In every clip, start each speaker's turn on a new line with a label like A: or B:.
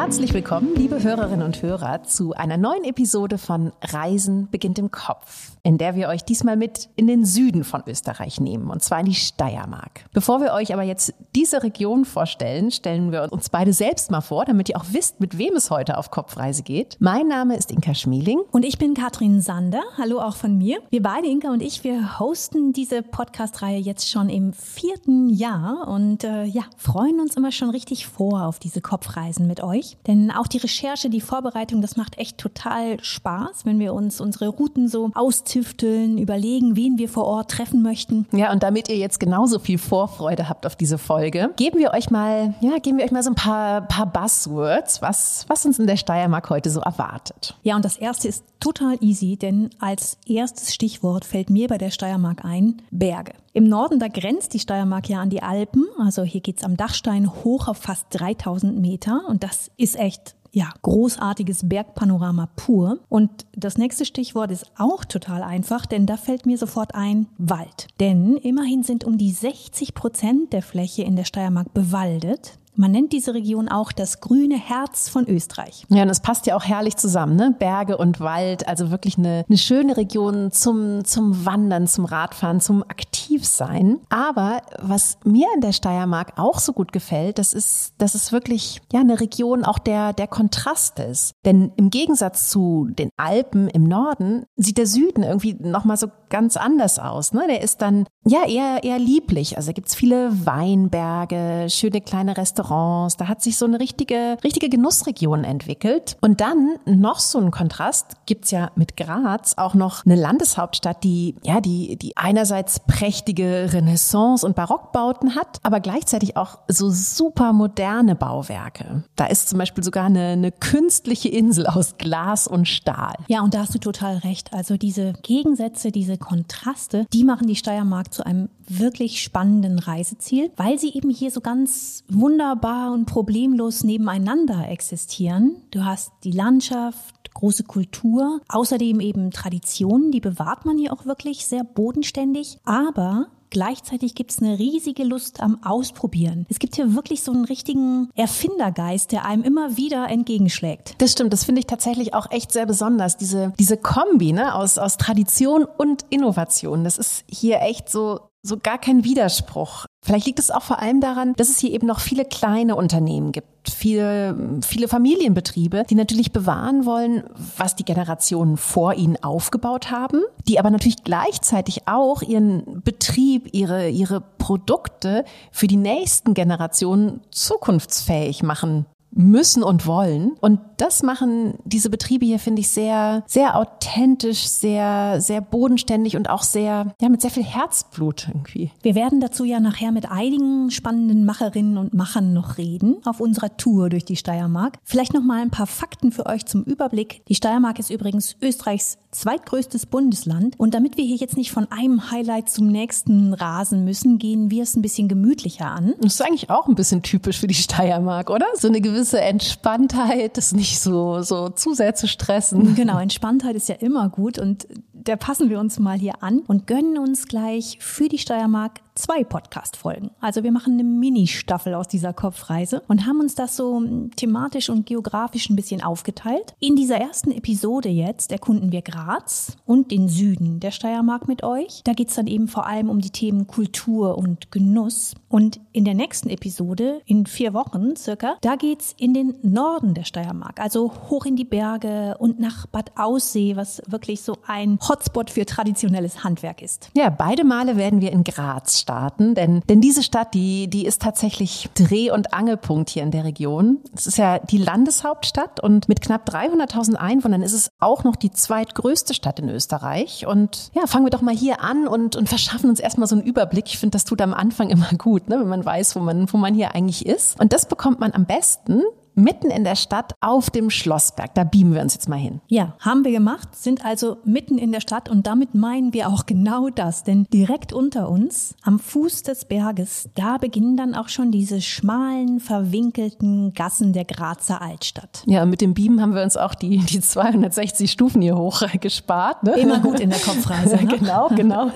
A: Herzlich willkommen, liebe Hörerinnen und Hörer, zu einer neuen Episode von Reisen beginnt im Kopf, in der wir euch diesmal mit in den Süden von Österreich nehmen, und zwar in die Steiermark. Bevor wir euch aber jetzt diese Region vorstellen, stellen wir uns beide selbst mal vor, damit ihr auch wisst, mit wem es heute auf Kopfreise geht. Mein Name ist Inka Schmeling.
B: Und ich bin Katrin Sander. Hallo auch von mir. Wir beide, Inka und ich, wir hosten diese Podcast-Reihe jetzt schon im vierten Jahr und äh, ja, freuen uns immer schon richtig vor auf diese Kopfreisen mit euch euch. Denn auch die Recherche, die Vorbereitung, das macht echt total Spaß, wenn wir uns unsere Routen so austüfteln, überlegen, wen wir vor Ort treffen möchten.
A: Ja, und damit ihr jetzt genauso viel Vorfreude habt auf diese Folge, geben wir euch mal, ja, geben wir euch mal so ein paar, paar Buzzwords, was, was uns in der Steiermark heute so erwartet.
B: Ja, und das erste ist total easy, denn als erstes Stichwort fällt mir bei der Steiermark ein Berge. Im Norden, da grenzt die Steiermark ja an die Alpen. Also hier geht's am Dachstein hoch auf fast 3000 Meter und das ist echt ja, großartiges Bergpanorama pur. Und das nächste Stichwort ist auch total einfach, denn da fällt mir sofort ein Wald. Denn immerhin sind um die 60 Prozent der Fläche in der Steiermark bewaldet. Man nennt diese Region auch das grüne Herz von Österreich.
A: Ja, und es passt ja auch herrlich zusammen, ne? Berge und Wald, also wirklich eine, eine schöne Region zum, zum Wandern, zum Radfahren, zum Aktivsein. Aber was mir in der Steiermark auch so gut gefällt, das ist, das ist wirklich, ja, eine Region auch der, der Kontrast ist. Denn im Gegensatz zu den Alpen im Norden sieht der Süden irgendwie nochmal so ganz anders aus, ne? Der ist dann, ja, eher, eher lieblich. Also da gibt's viele Weinberge, schöne kleine Restaurants, Restaurants. Da hat sich so eine richtige, richtige Genussregion entwickelt. Und dann noch so ein Kontrast gibt's ja mit Graz auch noch eine Landeshauptstadt, die, ja, die, die einerseits prächtige Renaissance- und Barockbauten hat, aber gleichzeitig auch so super moderne Bauwerke. Da ist zum Beispiel sogar eine, eine künstliche Insel aus Glas und Stahl.
B: Ja, und da hast du total recht. Also diese Gegensätze, diese Kontraste, die machen die Steiermark zu einem wirklich spannenden Reiseziel, weil sie eben hier so ganz wunderbar und problemlos nebeneinander existieren. Du hast die Landschaft, große Kultur, außerdem eben Traditionen, die bewahrt man hier auch wirklich sehr bodenständig, aber Gleichzeitig gibt es eine riesige Lust am Ausprobieren. Es gibt hier wirklich so einen richtigen Erfindergeist, der einem immer wieder entgegenschlägt.
A: Das stimmt, das finde ich tatsächlich auch echt sehr besonders. Diese, diese Kombi ne, aus, aus Tradition und Innovation, das ist hier echt so so gar kein Widerspruch. Vielleicht liegt es auch vor allem daran, dass es hier eben noch viele kleine Unternehmen gibt, viele, viele Familienbetriebe, die natürlich bewahren wollen, was die Generationen vor ihnen aufgebaut haben, die aber natürlich gleichzeitig auch ihren Betrieb, ihre, ihre Produkte für die nächsten Generationen zukunftsfähig machen müssen und wollen. Und das machen diese Betriebe hier, finde ich, sehr, sehr authentisch, sehr, sehr bodenständig und auch sehr, ja, mit sehr viel Herzblut irgendwie.
B: Wir werden dazu ja nachher mit einigen spannenden Macherinnen und Machern noch reden auf unserer Tour durch die Steiermark. Vielleicht noch mal ein paar Fakten für euch zum Überblick. Die Steiermark ist übrigens Österreichs zweitgrößtes Bundesland. Und damit wir hier jetzt nicht von einem Highlight zum nächsten rasen müssen, gehen wir es ein bisschen gemütlicher an.
A: Das ist eigentlich auch ein bisschen typisch für die Steiermark, oder? So eine gewisse Entspanntheit, das nicht so, so zu sehr zu stressen.
B: Genau, Entspanntheit ist ja immer gut und der passen wir uns mal hier an und gönnen uns gleich für die Steiermark zwei Podcast-Folgen. Also wir machen eine Mini-Staffel aus dieser Kopfreise und haben uns das so thematisch und geografisch ein bisschen aufgeteilt. In dieser ersten Episode jetzt erkunden wir Graz und den Süden der Steiermark mit euch. Da geht's dann eben vor allem um die Themen Kultur und Genuss. Und in der nächsten Episode, in vier Wochen circa, da geht's in den Norden der Steiermark, also hoch in die Berge und nach Bad Aussee, was wirklich so ein Hotspot für traditionelles Handwerk ist.
A: Ja, beide Male werden wir in Graz starten, denn, denn diese Stadt, die, die ist tatsächlich Dreh- und Angelpunkt hier in der Region. Es ist ja die Landeshauptstadt und mit knapp 300.000 Einwohnern ist es auch noch die zweitgrößte Stadt in Österreich. Und ja, fangen wir doch mal hier an und, und verschaffen uns erstmal so einen Überblick. Ich finde, das tut am Anfang immer gut, ne, wenn man weiß, wo man, wo man hier eigentlich ist. Und das bekommt man am besten, mitten in der Stadt auf dem Schlossberg. Da beamen wir uns jetzt mal hin.
B: Ja, haben wir gemacht, sind also mitten in der Stadt und damit meinen wir auch genau das, denn direkt unter uns, am Fuß des Berges, da beginnen dann auch schon diese schmalen, verwinkelten Gassen der Grazer Altstadt.
A: Ja, mit dem Beamen haben wir uns auch die, die 260 Stufen hier hoch gespart.
B: Ne? Immer gut in der Kopfreise.
A: Ne? genau, genau.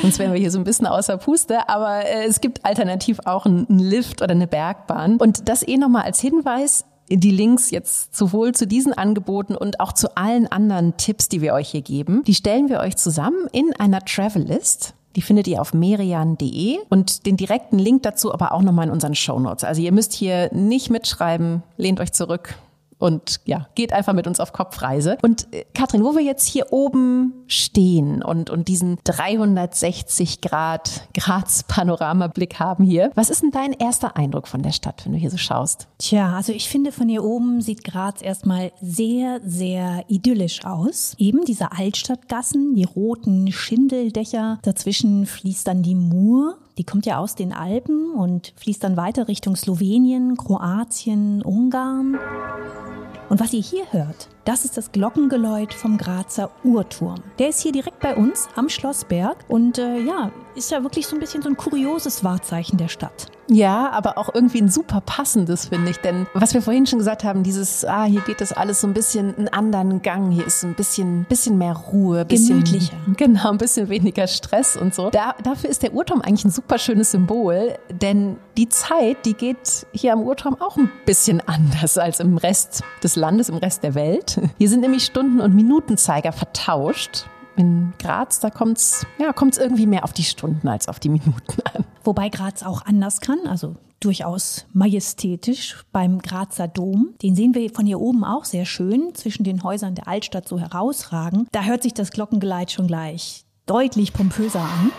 A: Sonst wären wir hier so ein bisschen außer Puste, aber äh, es gibt alternativ auch einen Lift oder eine Bergbahn. Und das eh nochmal als Hinweis, die Links jetzt sowohl zu diesen Angeboten und auch zu allen anderen Tipps, die wir euch hier geben, die stellen wir euch zusammen in einer Travel List. Die findet ihr auf merian.de und den direkten Link dazu aber auch nochmal in unseren Show Notes. Also ihr müsst hier nicht mitschreiben, lehnt euch zurück, und ja, geht einfach mit uns auf Kopfreise. Und äh, Katrin, wo wir jetzt hier oben stehen und, und diesen 360 Grad Graz Panoramablick haben hier, was ist denn dein erster Eindruck von der Stadt, wenn du hier so schaust?
B: Tja, also ich finde von hier oben sieht Graz erstmal sehr, sehr idyllisch aus. Eben diese Altstadtgassen, die roten Schindeldächer, dazwischen fließt dann die Mur die kommt ja aus den Alpen und fließt dann weiter Richtung Slowenien, Kroatien, Ungarn. Und was ihr hier hört, das ist das Glockengeläut vom Grazer Uhrturm. Der ist hier direkt bei uns am Schlossberg und äh, ja, ist ja wirklich so ein bisschen so ein kurioses Wahrzeichen der Stadt.
A: Ja, aber auch irgendwie ein super passendes, finde ich. Denn was wir vorhin schon gesagt haben, dieses, ah, hier geht das alles so ein bisschen einen anderen Gang, hier ist ein bisschen, bisschen mehr Ruhe, bisschen,
B: gemütlicher.
A: Genau, ein bisschen weniger Stress und so. Da, dafür ist der Uhrturm eigentlich ein super schönes Symbol, denn die Zeit, die geht hier am Uhrturm auch ein bisschen anders als im Rest des Landes, im Rest der Welt. Hier sind nämlich Stunden- und Minutenzeiger vertauscht. In Graz, da kommt's ja, kommt's irgendwie mehr auf die Stunden als auf die Minuten an.
B: Wobei Graz auch anders kann, also durchaus majestätisch beim Grazer Dom. Den sehen wir von hier oben auch sehr schön zwischen den Häusern der Altstadt so herausragen. Da hört sich das Glockengeleit schon gleich deutlich pompöser an.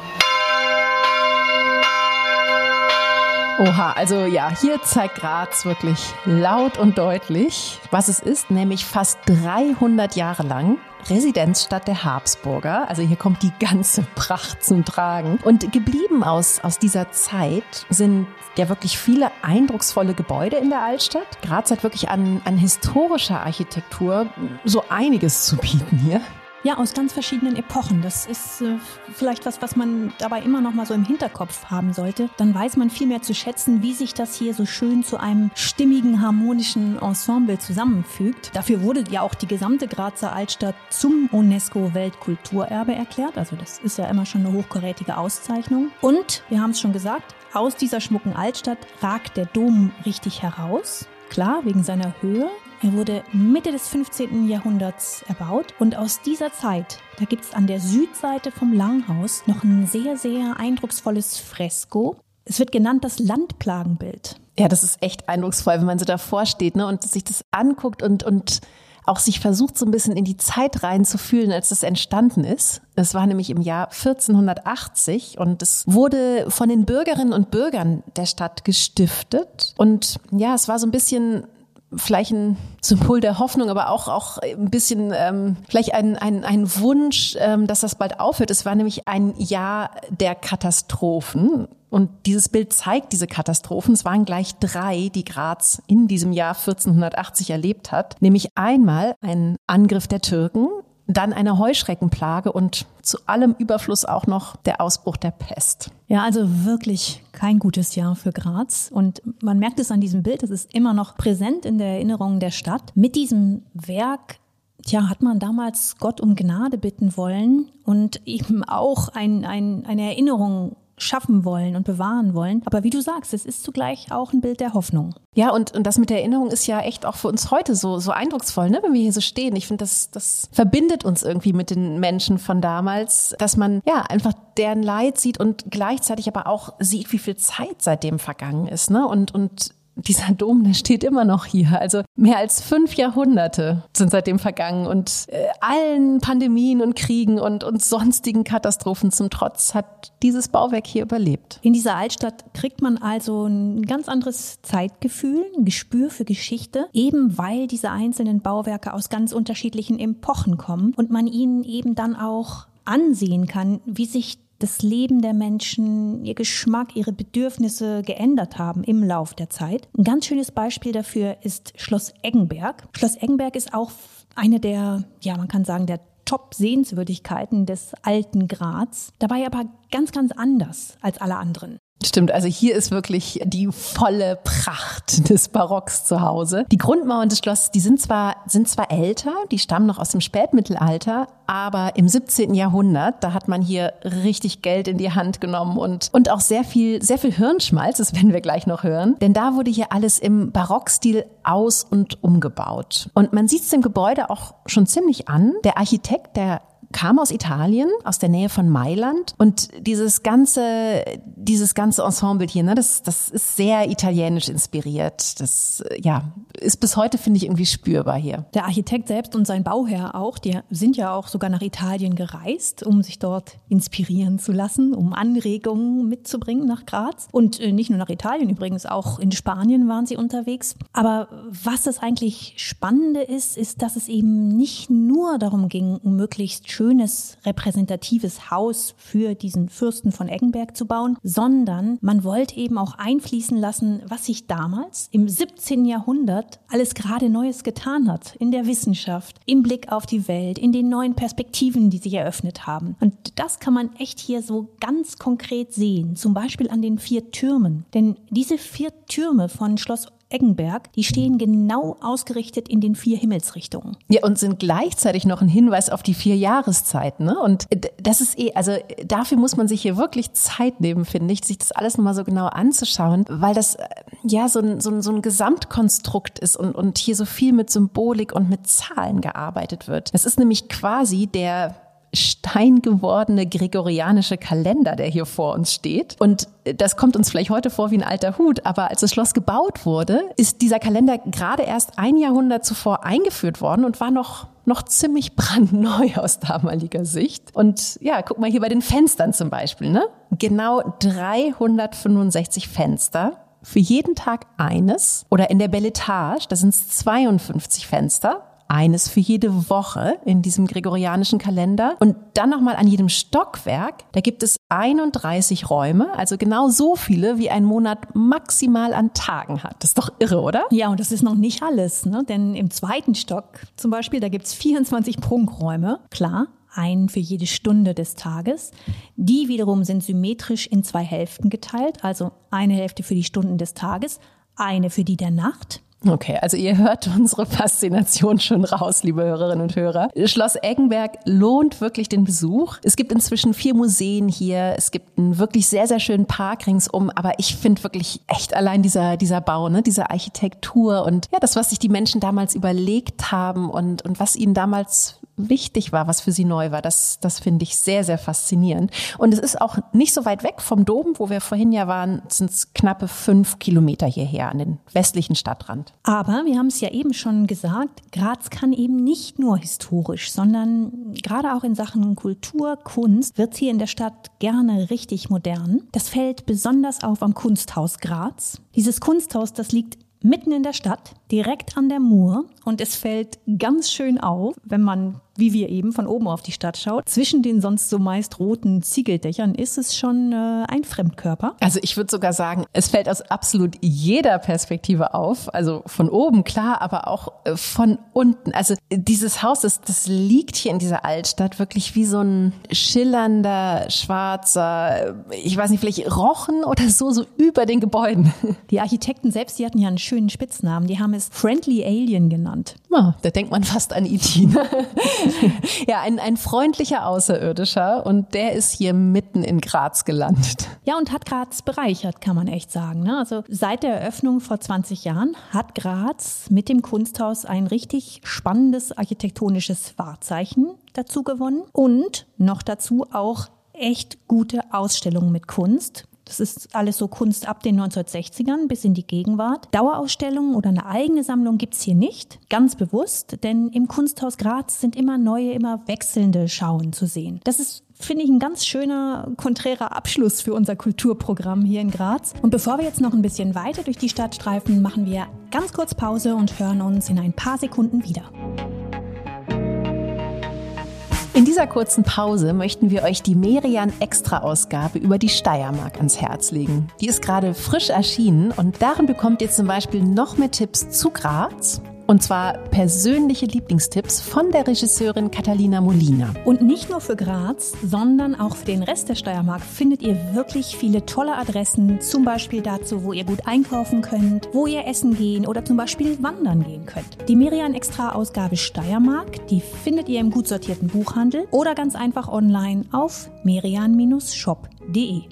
A: Oha, also ja, hier zeigt Graz wirklich laut und deutlich, was es ist, nämlich fast 300 Jahre lang Residenzstadt der Habsburger. Also hier kommt die ganze Pracht zum Tragen. Und geblieben aus, aus dieser Zeit sind ja wirklich viele eindrucksvolle Gebäude in der Altstadt. Graz hat wirklich an, an historischer Architektur so einiges zu bieten hier.
B: Ja, aus ganz verschiedenen Epochen. Das ist äh, vielleicht was, was man dabei immer noch mal so im Hinterkopf haben sollte. Dann weiß man viel mehr zu schätzen, wie sich das hier so schön zu einem stimmigen, harmonischen Ensemble zusammenfügt. Dafür wurde ja auch die gesamte Grazer Altstadt zum UNESCO-Weltkulturerbe erklärt. Also das ist ja immer schon eine hochkarätige Auszeichnung. Und, wir haben es schon gesagt, aus dieser schmucken Altstadt ragt der Dom richtig heraus. Klar, wegen seiner Höhe, er wurde Mitte des 15. Jahrhunderts erbaut und aus dieser Zeit, da gibt es an der Südseite vom Langhaus noch ein sehr, sehr eindrucksvolles Fresko. Es wird genannt das Landplagenbild.
A: Ja, das ist echt eindrucksvoll, wenn man so davor steht ne, und sich das anguckt und, und auch sich versucht, so ein bisschen in die Zeit reinzufühlen, als das entstanden ist. Es war nämlich im Jahr 1480 und es wurde von den Bürgerinnen und Bürgern der Stadt gestiftet. Und ja, es war so ein bisschen vielleicht ein Symbol der Hoffnung, aber auch, auch ein bisschen ähm, vielleicht ein, ein, ein Wunsch, ähm, dass das bald aufhört. Es war nämlich ein Jahr der Katastrophen. Und dieses Bild zeigt diese Katastrophen. Es waren gleich drei, die Graz in diesem Jahr 1480 erlebt hat. Nämlich einmal ein Angriff der Türken, dann eine Heuschreckenplage und zu allem Überfluss auch noch der Ausbruch der Pest.
B: Ja, also wirklich kein gutes Jahr für Graz. Und man merkt es an diesem Bild, es ist immer noch präsent in der Erinnerung der Stadt. Mit diesem Werk Tja, hat man damals Gott um Gnade bitten wollen und eben auch ein, ein, eine Erinnerung schaffen wollen und bewahren wollen. Aber wie du sagst, es ist zugleich auch ein Bild der Hoffnung.
A: Ja, und, und das mit der Erinnerung ist ja echt auch für uns heute so, so eindrucksvoll, ne? wenn wir hier so stehen. Ich finde, das, das verbindet uns irgendwie mit den Menschen von damals, dass man ja einfach deren Leid sieht und gleichzeitig aber auch sieht, wie viel Zeit seitdem vergangen ist. Ne? Und, und dieser Dom, der steht immer noch hier. Also mehr als fünf Jahrhunderte sind seitdem vergangen und äh, allen Pandemien und Kriegen und, und sonstigen Katastrophen zum Trotz hat dieses Bauwerk hier überlebt.
B: In dieser Altstadt kriegt man also ein ganz anderes Zeitgefühl, ein Gespür für Geschichte, eben weil diese einzelnen Bauwerke aus ganz unterschiedlichen Epochen kommen und man ihnen eben dann auch ansehen kann, wie sich das Leben der Menschen, ihr Geschmack, ihre Bedürfnisse geändert haben im Lauf der Zeit. Ein ganz schönes Beispiel dafür ist Schloss Eggenberg. Schloss Eggenberg ist auch eine der, ja, man kann sagen, der Top-Sehenswürdigkeiten des alten Graz. Dabei aber ganz, ganz anders als alle anderen.
A: Stimmt, also hier ist wirklich die volle Pracht des Barocks zu Hause. Die Grundmauern des Schlosses, die sind zwar, sind zwar älter, die stammen noch aus dem Spätmittelalter, aber im 17. Jahrhundert, da hat man hier richtig Geld in die Hand genommen und, und auch sehr viel, sehr viel Hirnschmalz, das werden wir gleich noch hören. Denn da wurde hier alles im Barockstil aus- und umgebaut. Und man sieht es dem Gebäude auch schon ziemlich an. Der Architekt, der kam aus Italien, aus der Nähe von Mailand und dieses ganze, dieses ganze Ensemble hier, ne, das, das ist sehr italienisch inspiriert. Das, ja, ist bis heute, finde ich, irgendwie spürbar hier.
B: Der Architekt selbst und sein Bauherr auch, die sind ja auch sogar nach Italien gereist, um sich dort inspirieren zu lassen, um Anregungen mitzubringen nach Graz. Und äh, nicht nur nach Italien übrigens, auch in Spanien waren sie unterwegs. Aber was das eigentlich Spannende ist, ist, dass es eben nicht nur darum ging, um möglichst schön schönes, repräsentatives Haus für diesen Fürsten von Eggenberg zu bauen, sondern man wollte eben auch einfließen lassen, was sich damals im 17. Jahrhundert alles gerade Neues getan hat in der Wissenschaft, im Blick auf die Welt, in den neuen Perspektiven, die sich eröffnet haben. Und das kann man echt hier so ganz konkret sehen, zum Beispiel an den vier Türmen. Denn diese vier Türme von Schloss Eggenberg, die stehen genau ausgerichtet in den vier Himmelsrichtungen.
A: Ja, und sind gleichzeitig noch ein Hinweis auf die vier Jahreszeiten. Ne? Und das ist eh, also dafür muss man sich hier wirklich Zeit nehmen, finde ich, sich das alles nochmal so genau anzuschauen, weil das äh, ja so ein, so ein, so ein Gesamtkonstrukt ist und, und hier so viel mit Symbolik und mit Zahlen gearbeitet wird. Es ist nämlich quasi der steingewordene gregorianische Kalender, der hier vor uns steht. Und das kommt uns vielleicht heute vor wie ein alter Hut, aber als das Schloss gebaut wurde, ist dieser Kalender gerade erst ein Jahrhundert zuvor eingeführt worden und war noch noch ziemlich brandneu aus damaliger Sicht. Und ja, guck mal hier bei den Fenstern zum Beispiel, ne? Genau 365 Fenster für jeden Tag eines. Oder in der Belletage, da sind es 52 Fenster eines für jede Woche in diesem gregorianischen Kalender. Und dann nochmal an jedem Stockwerk, da gibt es 31 Räume, also genau so viele, wie ein Monat maximal an Tagen hat. Das ist doch irre, oder?
B: Ja, und das ist noch nicht alles, ne? denn im zweiten Stock zum Beispiel, da gibt es 24 Prunkräume, klar, einen für jede Stunde des Tages. Die wiederum sind symmetrisch in zwei Hälften geteilt, also eine Hälfte für die Stunden des Tages, eine für die der Nacht.
A: Okay, also ihr hört unsere Faszination schon raus, liebe Hörerinnen und Hörer. Schloss Eggenberg lohnt wirklich den Besuch. Es gibt inzwischen vier Museen hier. Es gibt einen wirklich sehr, sehr schönen Park ringsum. Aber ich finde wirklich echt allein dieser, dieser Bau, ne, diese Architektur und ja, das, was sich die Menschen damals überlegt haben und, und was ihnen damals wichtig war, was für sie neu war. Das, das finde ich sehr, sehr faszinierend. Und es ist auch nicht so weit weg vom Dom, wo wir vorhin ja waren, sind es knappe fünf Kilometer hierher an den westlichen Stadtrand.
B: Aber wir haben es ja eben schon gesagt, Graz kann eben nicht nur historisch, sondern gerade auch in Sachen Kultur, Kunst wird hier in der Stadt gerne richtig modern. Das fällt besonders auf am Kunsthaus Graz. Dieses Kunsthaus, das liegt mitten in der Stadt, direkt an der Mur. Und es fällt ganz schön auf, wenn man wie wir eben von oben auf die Stadt schaut. Zwischen den sonst so meist roten Ziegeldächern ist es schon äh, ein Fremdkörper.
A: Also ich würde sogar sagen, es fällt aus absolut jeder Perspektive auf. Also von oben klar, aber auch äh, von unten. Also dieses Haus, das, das liegt hier in dieser Altstadt wirklich wie so ein schillernder, schwarzer, ich weiß nicht, vielleicht Rochen oder so, so über den Gebäuden.
B: Die Architekten selbst, die hatten ja einen schönen Spitznamen. Die haben es Friendly Alien genannt.
A: Oh, da denkt man fast an E.T. ja, ein, ein freundlicher Außerirdischer und der ist hier mitten in Graz gelandet.
B: Ja, und hat Graz bereichert, kann man echt sagen. Ne? Also seit der Eröffnung vor 20 Jahren hat Graz mit dem Kunsthaus ein richtig spannendes architektonisches Wahrzeichen dazu gewonnen und noch dazu auch echt gute Ausstellungen mit Kunst. Das ist alles so Kunst ab den 1960ern bis in die Gegenwart. Dauerausstellungen oder eine eigene Sammlung gibt's hier nicht, ganz bewusst, denn im Kunsthaus Graz sind immer neue, immer wechselnde Schauen zu sehen. Das ist finde ich ein ganz schöner, konträrer Abschluss für unser Kulturprogramm hier in Graz. Und bevor wir jetzt noch ein bisschen weiter durch die Stadt streifen, machen wir ganz kurz Pause und hören uns in ein paar Sekunden wieder.
A: In dieser kurzen Pause möchten wir euch die Merian Extra Ausgabe über die Steiermark ans Herz legen. Die ist gerade frisch erschienen und darin bekommt ihr zum Beispiel noch mehr Tipps zu Graz, und zwar persönliche Lieblingstipps von der Regisseurin Catalina Molina.
B: Und nicht nur für Graz, sondern auch für den Rest der Steiermark findet ihr wirklich viele tolle Adressen, zum Beispiel dazu, wo ihr gut einkaufen könnt, wo ihr essen gehen oder zum Beispiel wandern gehen könnt. Die Merian Extra Ausgabe Steiermark, die findet ihr im gut sortierten Buchhandel oder ganz einfach online auf merian-shop.de.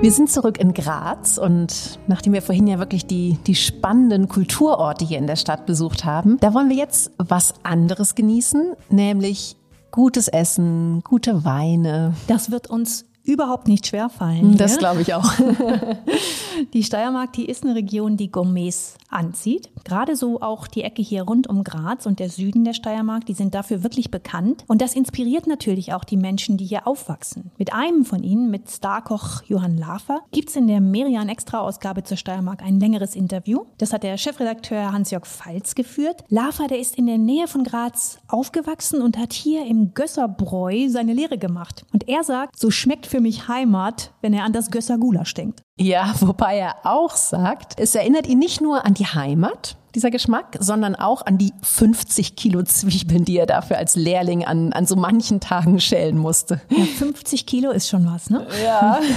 A: Wir sind zurück in Graz und nachdem wir vorhin ja wirklich die, die spannenden Kulturorte hier in der Stadt besucht haben, da wollen wir jetzt was anderes genießen, nämlich gutes Essen, gute Weine.
B: Das wird uns überhaupt nicht schwerfallen.
A: Das glaube ich auch.
B: die Steiermark, die ist eine Region, die Gourmets anzieht. Gerade so auch die Ecke hier rund um Graz und der Süden der Steiermark, die sind dafür wirklich bekannt. Und das inspiriert natürlich auch die Menschen, die hier aufwachsen. Mit einem von ihnen, mit Starkoch Johann Lafer, gibt es in der Merian Extra-Ausgabe zur Steiermark ein längeres Interview. Das hat der Chefredakteur Hans-Jörg Pfalz geführt. Lafer, der ist in der Nähe von Graz aufgewachsen und hat hier im Gösserbräu seine Lehre gemacht. Und er sagt, so schmeckt für für mich Heimat, wenn er an das Gösser Gulasch denkt.
A: Ja, wobei er auch sagt, es erinnert ihn nicht nur an die Heimat, dieser Geschmack, sondern auch an die 50 Kilo Zwiebeln, die er dafür als Lehrling an, an so manchen Tagen schälen musste.
B: Ja, 50 Kilo ist schon was, ne?
A: Ja.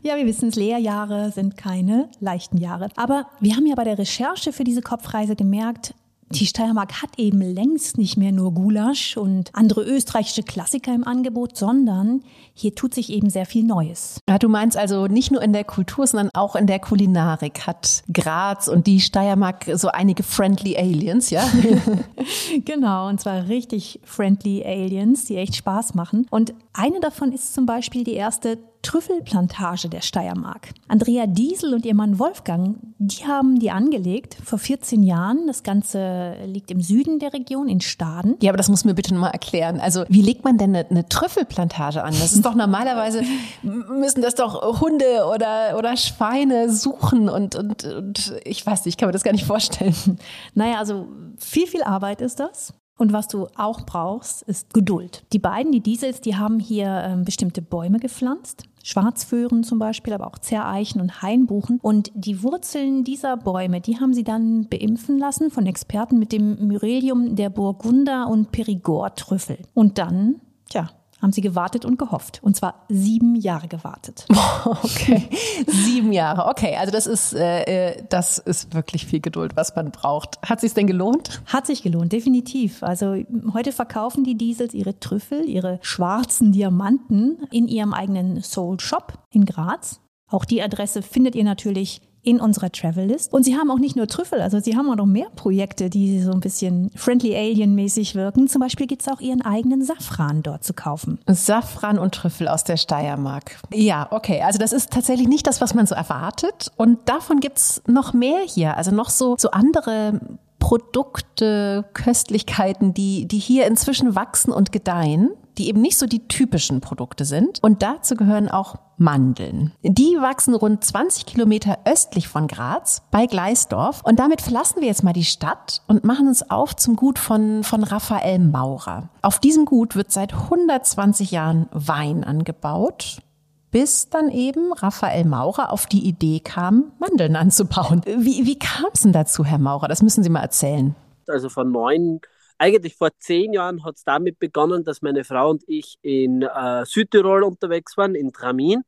B: Ja, wir wissen es, Lehrjahre sind keine leichten Jahre. Aber wir haben ja bei der Recherche für diese Kopfreise gemerkt, die Steiermark hat eben längst nicht mehr nur Gulasch und andere österreichische Klassiker im Angebot, sondern hier tut sich eben sehr viel Neues.
A: Ja, du meinst also nicht nur in der Kultur, sondern auch in der Kulinarik hat Graz und die Steiermark so einige friendly Aliens, ja?
B: genau, und zwar richtig friendly Aliens, die echt Spaß machen. Und eine davon ist zum Beispiel die erste Trüffelplantage der Steiermark. Andrea Diesel und ihr Mann Wolfgang, die haben die angelegt vor 14 Jahren. Das Ganze liegt im Süden der Region in Staden.
A: Ja, aber das muss mir bitte mal erklären. Also wie legt man denn eine, eine Trüffelplantage an? Das ist doch normalerweise, müssen das doch Hunde oder, oder Schweine suchen und, und, und ich weiß nicht, ich kann mir das gar nicht vorstellen.
B: Naja, also viel, viel Arbeit ist das. Und was du auch brauchst, ist Geduld. Die beiden, die Diesels, die haben hier ähm, bestimmte Bäume gepflanzt. Schwarzföhren zum Beispiel, aber auch Zerreichen und Hainbuchen. Und die Wurzeln dieser Bäume, die haben sie dann beimpfen lassen von Experten mit dem Myrelium der Burgunder und Perigord-Trüffel. Und dann, tja, haben sie gewartet und gehofft. Und zwar sieben Jahre gewartet.
A: Okay, sieben Jahre. Okay, also das ist, äh, äh, das ist wirklich viel Geduld, was man braucht. Hat sich denn gelohnt?
B: Hat sich gelohnt, definitiv. Also heute verkaufen die Diesels ihre Trüffel, ihre schwarzen Diamanten in ihrem eigenen Soul Shop in Graz. Auch die Adresse findet ihr natürlich in unserer Travel List. Und sie haben auch nicht nur Trüffel, also sie haben auch noch mehr Projekte, die so ein bisschen Friendly Alien-mäßig wirken. Zum Beispiel gibt es auch ihren eigenen Safran dort zu kaufen.
A: Safran und Trüffel aus der Steiermark. Ja, okay. Also das ist tatsächlich nicht das, was man so erwartet. Und davon gibt es noch mehr hier. Also noch so, so andere Produkte, Köstlichkeiten, die, die hier inzwischen wachsen und gedeihen die eben nicht so die typischen Produkte sind. Und dazu gehören auch Mandeln. Die wachsen rund 20 Kilometer östlich von Graz bei Gleisdorf. Und damit verlassen wir jetzt mal die Stadt und machen uns auf zum Gut von, von Raphael Maurer. Auf diesem Gut wird seit 120 Jahren Wein angebaut bis dann eben Raphael Maurer auf die Idee kam, Mandeln anzubauen. Wie, wie kam es denn dazu, Herr Maurer? Das müssen Sie mal erzählen.
C: Also vor neun eigentlich vor zehn Jahren hat es damit begonnen, dass meine Frau und ich in äh, Südtirol unterwegs waren, in Tramin.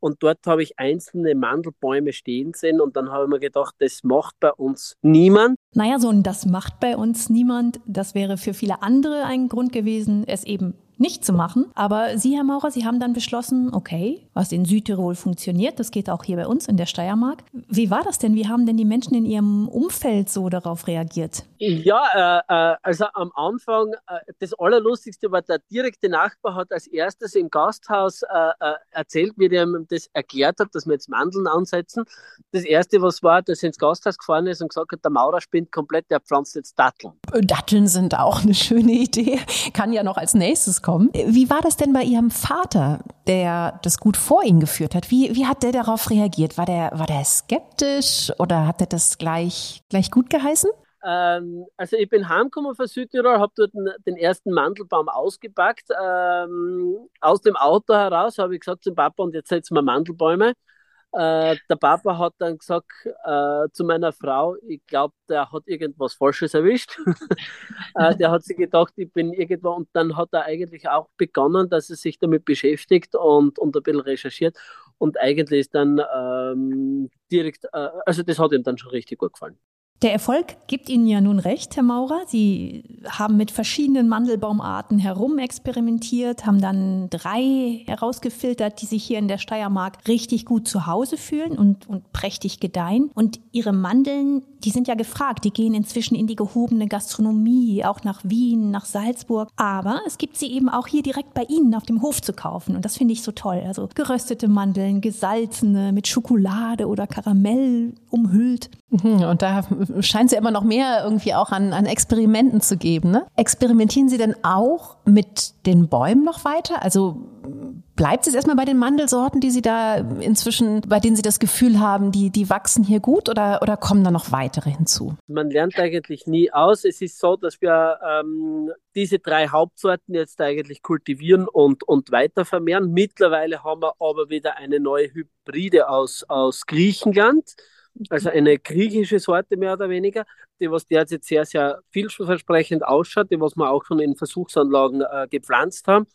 C: Und dort habe ich einzelne Mandelbäume stehen sehen und dann habe ich mir gedacht, das macht bei uns niemand.
B: Naja, so ein Das macht bei uns niemand, das wäre für viele andere ein Grund gewesen, es eben nicht zu machen. Aber Sie, Herr Maurer, Sie haben dann beschlossen, okay, was in Südtirol funktioniert, das geht auch hier bei uns in der Steiermark. Wie war das denn? Wie haben denn die Menschen in Ihrem Umfeld so darauf reagiert?
C: Ja, äh, äh also am Anfang, äh, das Allerlustigste war, der direkte Nachbar hat als erstes im Gasthaus äh, äh erzählt, wie er ihm das erklärt hat, dass wir jetzt Mandeln ansetzen. Das Erste, was war, dass er ins Gasthaus gefahren ist und gesagt hat, der Maurer spinnt komplett, der pflanzt jetzt Datteln.
A: Datteln sind auch eine schöne Idee. Kann ja noch als nächstes kommen kommen. Wie war das denn bei Ihrem Vater, der das gut vor Ihnen geführt hat? Wie, wie hat der darauf reagiert? War der, war der skeptisch oder hat er das gleich, gleich gut geheißen?
C: ähm, also ich bin heimgekommen von Südtirol, habe dort den, den, ersten Mandelbaum ausgepackt. Ähm, aus dem Auto heraus habe ich gesagt zum Papa, und jetzt setzen wir Mandelbäume. Äh, der Papa hat dann gesagt äh, zu meiner Frau, ich glaube, der hat irgendwas Falsches erwischt. äh, der hat sich gedacht, ich bin irgendwo und dann hat er eigentlich auch begonnen, dass er sich damit beschäftigt und, und ein bisschen recherchiert. Und eigentlich ist dann ähm, direkt, äh, also das hat ihm dann schon richtig gut gefallen.
B: Der Erfolg gibt Ihnen ja nun recht, Herr Maurer. Sie haben mit verschiedenen Mandelbaumarten herumexperimentiert, haben dann drei herausgefiltert, die sich hier in der Steiermark richtig gut zu Hause fühlen und, und prächtig gedeihen. Und Ihre Mandeln, die sind ja gefragt. Die gehen inzwischen in die gehobene Gastronomie, auch nach Wien, nach Salzburg. Aber es gibt sie eben auch hier direkt bei Ihnen auf dem Hof zu kaufen. Und das finde ich so toll. Also geröstete Mandeln, gesalzene, mit Schokolade oder Karamell umhüllt.
A: Mhm, und da scheint es ja immer noch mehr irgendwie auch an, an Experimenten zu geben. Ne? Experimentieren Sie denn auch mit den Bäumen noch weiter? Also bleibt es erstmal bei den Mandelsorten, die Sie da inzwischen, bei denen Sie das Gefühl haben, die, die wachsen hier gut oder, oder kommen da noch weitere hinzu?
C: Man lernt eigentlich nie aus. Es ist so, dass wir ähm, diese drei Hauptsorten jetzt eigentlich kultivieren und, und weiter vermehren. Mittlerweile haben wir aber wieder eine neue Hybride aus, aus Griechenland also eine griechische Sorte mehr oder weniger, die was derzeit sehr, sehr vielversprechend ausschaut, die was wir auch schon in Versuchsanlagen äh, gepflanzt haben.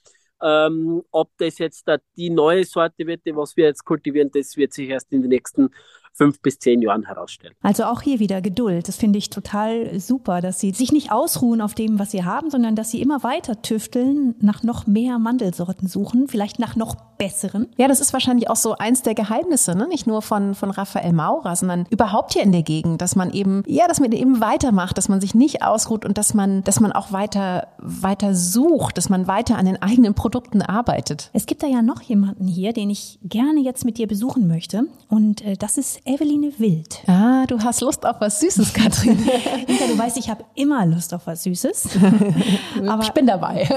C: Ähm, ob das jetzt da die neue Sorte wird, die was wir jetzt kultivieren, das wird sich erst in den nächsten fünf bis zehn Jahren herausstellen.
B: Also auch hier wieder Geduld. Das finde ich total super, dass Sie sich nicht ausruhen auf dem, was Sie haben, sondern dass Sie immer weiter tüfteln, nach noch mehr Mandelsorten suchen, vielleicht nach noch besseren.
A: Ja, das ist wahrscheinlich auch so eins der Geheimnisse, ne? nicht nur von, von Raphael Maurer, sondern überhaupt hier in der Gegend, dass man eben, ja, dass man eben weitermacht, dass man sich nicht ausruht und dass man, dass man auch weiter, weiter sucht, dass man weiter an den eigenen Produkten arbeitet.
B: Es gibt da ja noch jemanden hier, den ich gerne jetzt mit dir besuchen möchte. Und äh, das ist Eveline Wild.
A: Ah, du hast Lust auf was Süßes, Katrin.
B: Inka, du weißt, ich habe immer Lust auf was Süßes.
A: Aber ich bin dabei.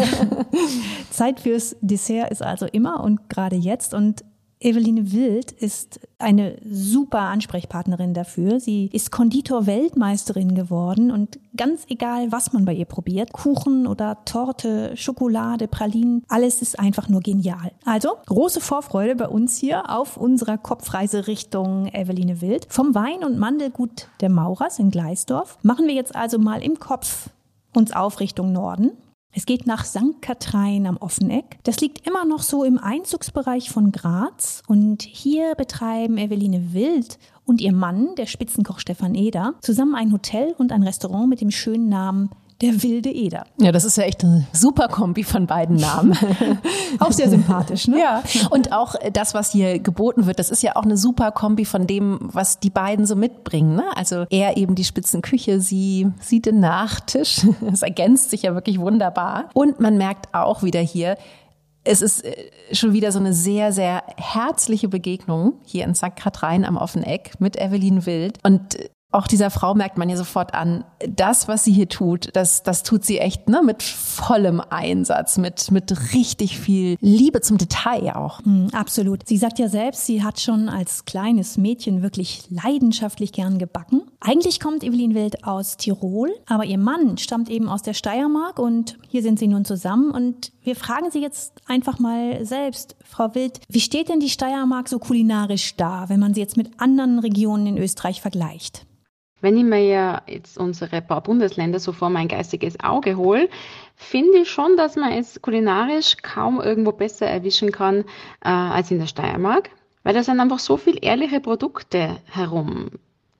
B: Zeit fürs Dessert ist also immer und gerade jetzt. Und Eveline Wild ist eine super Ansprechpartnerin dafür. Sie ist Konditor-Weltmeisterin geworden und ganz egal, was man bei ihr probiert, Kuchen oder Torte, Schokolade, Pralinen, alles ist einfach nur genial. Also große Vorfreude bei uns hier auf unserer Kopfreise Richtung Eveline Wild. Vom Wein- und Mandelgut der Maurers in Gleisdorf machen wir jetzt also mal im Kopf uns auf Richtung Norden. Es geht nach St. Kathrein am Offeneck. Das liegt immer noch so im Einzugsbereich von Graz. Und hier betreiben Eveline Wild und ihr Mann, der Spitzenkoch Stefan Eder, zusammen ein Hotel und ein Restaurant mit dem schönen Namen der wilde Eder.
A: Ja, das ist ja echt eine super Kombi von beiden Namen.
B: auch sehr sympathisch, ne?
A: Ja. Und auch das, was hier geboten wird, das ist ja auch eine super Kombi von dem, was die beiden so mitbringen. Ne? Also er eben die Spitzenküche, sie, sie den Nachtisch. Es ergänzt sich ja wirklich wunderbar. Und man merkt auch wieder hier, es ist äh, schon wieder so eine sehr, sehr herzliche Begegnung hier in St. Katrein am offenen Eck mit Evelyn Wild. Und auch dieser Frau merkt man ja sofort an, das, was sie hier tut, das, das tut sie echt ne, mit vollem Einsatz, mit, mit richtig viel Liebe zum Detail auch.
B: Mm, absolut. Sie sagt ja selbst, sie hat schon als kleines Mädchen wirklich leidenschaftlich gern gebacken. Eigentlich kommt Evelyn Wild aus Tirol, aber ihr Mann stammt eben aus der Steiermark und hier sind sie nun zusammen und wir fragen sie jetzt einfach mal selbst, Frau Wild, wie steht denn die Steiermark so kulinarisch da, wenn man sie jetzt mit anderen Regionen in Österreich vergleicht?
D: Wenn ich mir ja jetzt unsere paar Bundesländer so vor mein geistiges Auge hole, finde ich schon, dass man es kulinarisch kaum irgendwo besser erwischen kann äh, als in der Steiermark, weil da sind einfach so viel ehrliche Produkte herum.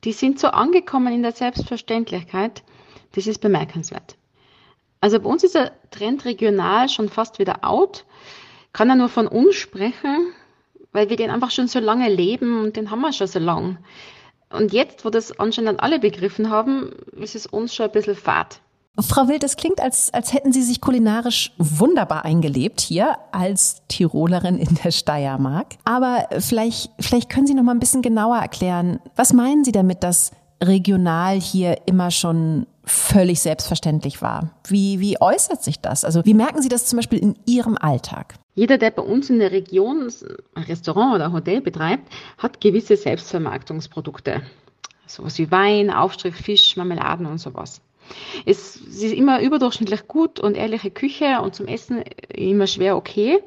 D: Die sind so angekommen in der Selbstverständlichkeit, das ist bemerkenswert. Also bei uns ist der Trend regional schon fast wieder out, kann er nur von uns sprechen, weil wir den einfach schon so lange leben und den haben wir schon so lange. Und jetzt, wo das anscheinend alle begriffen haben, ist es uns schon ein bisschen fad.
A: Frau Wild, das klingt, als, als hätten Sie sich kulinarisch wunderbar eingelebt hier als Tirolerin in der Steiermark. Aber vielleicht, vielleicht können Sie noch mal ein bisschen genauer erklären, was meinen Sie damit, dass regional hier immer schon völlig selbstverständlich war? Wie, wie äußert sich das? Also wie merken Sie das zum Beispiel in Ihrem Alltag?
D: Jeder, der bei uns in der Region ein Restaurant oder Hotel betreibt, hat gewisse Selbstvermarktungsprodukte. sowas wie Wein, Aufstrich, Fisch, Marmeladen und sowas. Es, ist immer überdurchschnittlich gut und ehrliche Küche und zum Essen immer schwer okay.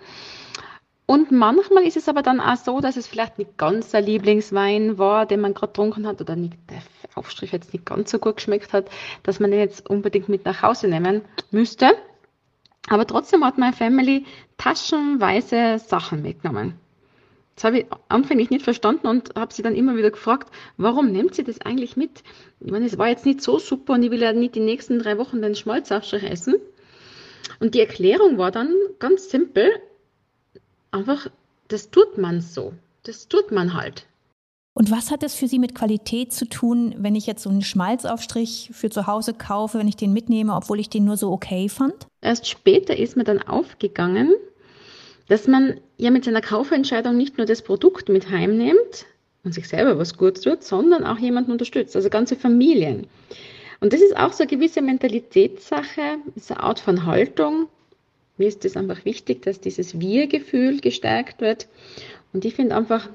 D: Und manchmal ist es aber dann auch so, dass es vielleicht nicht ganz der Lieblingswein war, den man gerade getrunken hat oder nicht, der Aufstrich jetzt nicht ganz so gut geschmeckt hat, dass man den jetzt unbedingt mit nach Hause nehmen müsste. Aber trotzdem hat meine Family taschenweise Sachen mitgenommen. Das habe ich anfänglich nicht verstanden und habe sie dann immer wieder gefragt, warum nimmt sie das eigentlich mit? Ich meine, es war jetzt nicht so super und ich will ja nicht die nächsten drei Wochen den Schmalzaufstrich essen. Und die Erklärung war dann ganz simpel, einfach, das tut man so. Das tut man halt.
B: Und was hat es für Sie mit Qualität zu tun, wenn ich jetzt so einen Schmalzaufstrich für zu Hause kaufe, wenn ich den mitnehme, obwohl ich den nur so okay fand?
D: Erst später ist mir dann aufgegangen, dass man ja mit seiner Kaufentscheidung nicht nur das Produkt mit heimnimmt und sich selber was Gutes tut, sondern auch jemanden unterstützt, also ganze Familien. Und das ist auch so eine gewisse Mentalitätssache, ist eine Art von Haltung. Mir ist es einfach wichtig, dass dieses Wir-Gefühl gestärkt wird. Und ich finde einfach,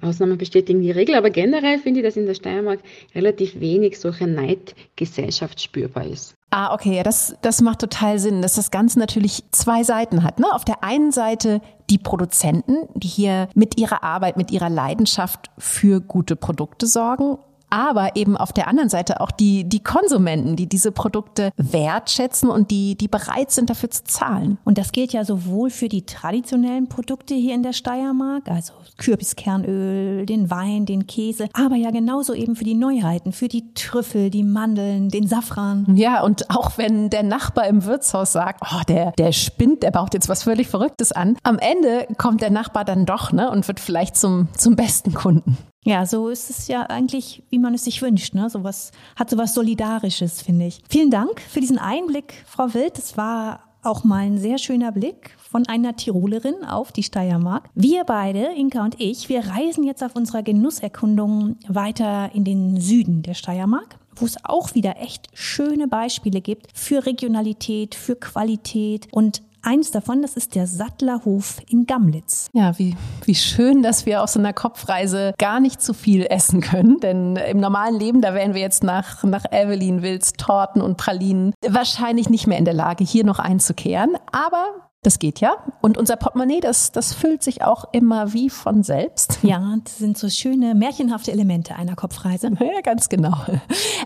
D: Ausnahmen bestätigen die Regel, aber generell finde ich, dass in der Steiermark relativ wenig solche Neidgesellschaft spürbar ist.
A: Ah, okay, ja, das, das macht total Sinn, dass das Ganze natürlich zwei Seiten hat. Ne? Auf der einen Seite die Produzenten, die hier mit ihrer Arbeit, mit ihrer Leidenschaft für gute Produkte sorgen aber eben auf der anderen Seite auch die, die Konsumenten, die diese Produkte wertschätzen und die, die bereit sind, dafür zu zahlen.
B: Und das gilt ja sowohl für die traditionellen Produkte hier in der Steiermark, also Kürbiskernöl, den Wein, den Käse, aber ja genauso eben für die Neuheiten, für die Trüffel, die Mandeln, den Safran.
A: Ja, und auch wenn der Nachbar im Wirtshaus sagt, oh, der, der spinnt, der baut jetzt was völlig Verrücktes an, am Ende kommt der Nachbar dann doch ne, und wird vielleicht zum, zum besten Kunden.
B: Ja, so ist es ja eigentlich, wie man es sich wünscht. Ne? Sowas hat sowas Solidarisches, finde ich. Vielen Dank für diesen Einblick, Frau Wild. Es war auch mal ein sehr schöner Blick von einer Tirolerin auf die Steiermark. Wir beide, Inka und ich, wir reisen jetzt auf unserer Genusserkundung weiter in den Süden der Steiermark wo es auch wieder echt schöne Beispiele gibt für Regionalität, für Qualität und Eins davon, das ist der Sattlerhof in Gamlitz.
A: Ja, wie, wie schön, dass wir auf so einer Kopfreise gar nicht zu viel essen können. Denn im normalen Leben, da wären wir jetzt nach, nach Evelyn Wills Torten und Pralinen wahrscheinlich nicht mehr in der Lage, hier noch einzukehren. Aber das geht ja. Und unser Portemonnaie, das, das füllt sich auch immer wie von selbst.
B: Ja, das sind so schöne, märchenhafte Elemente einer Kopfreise.
A: Ja, ganz genau.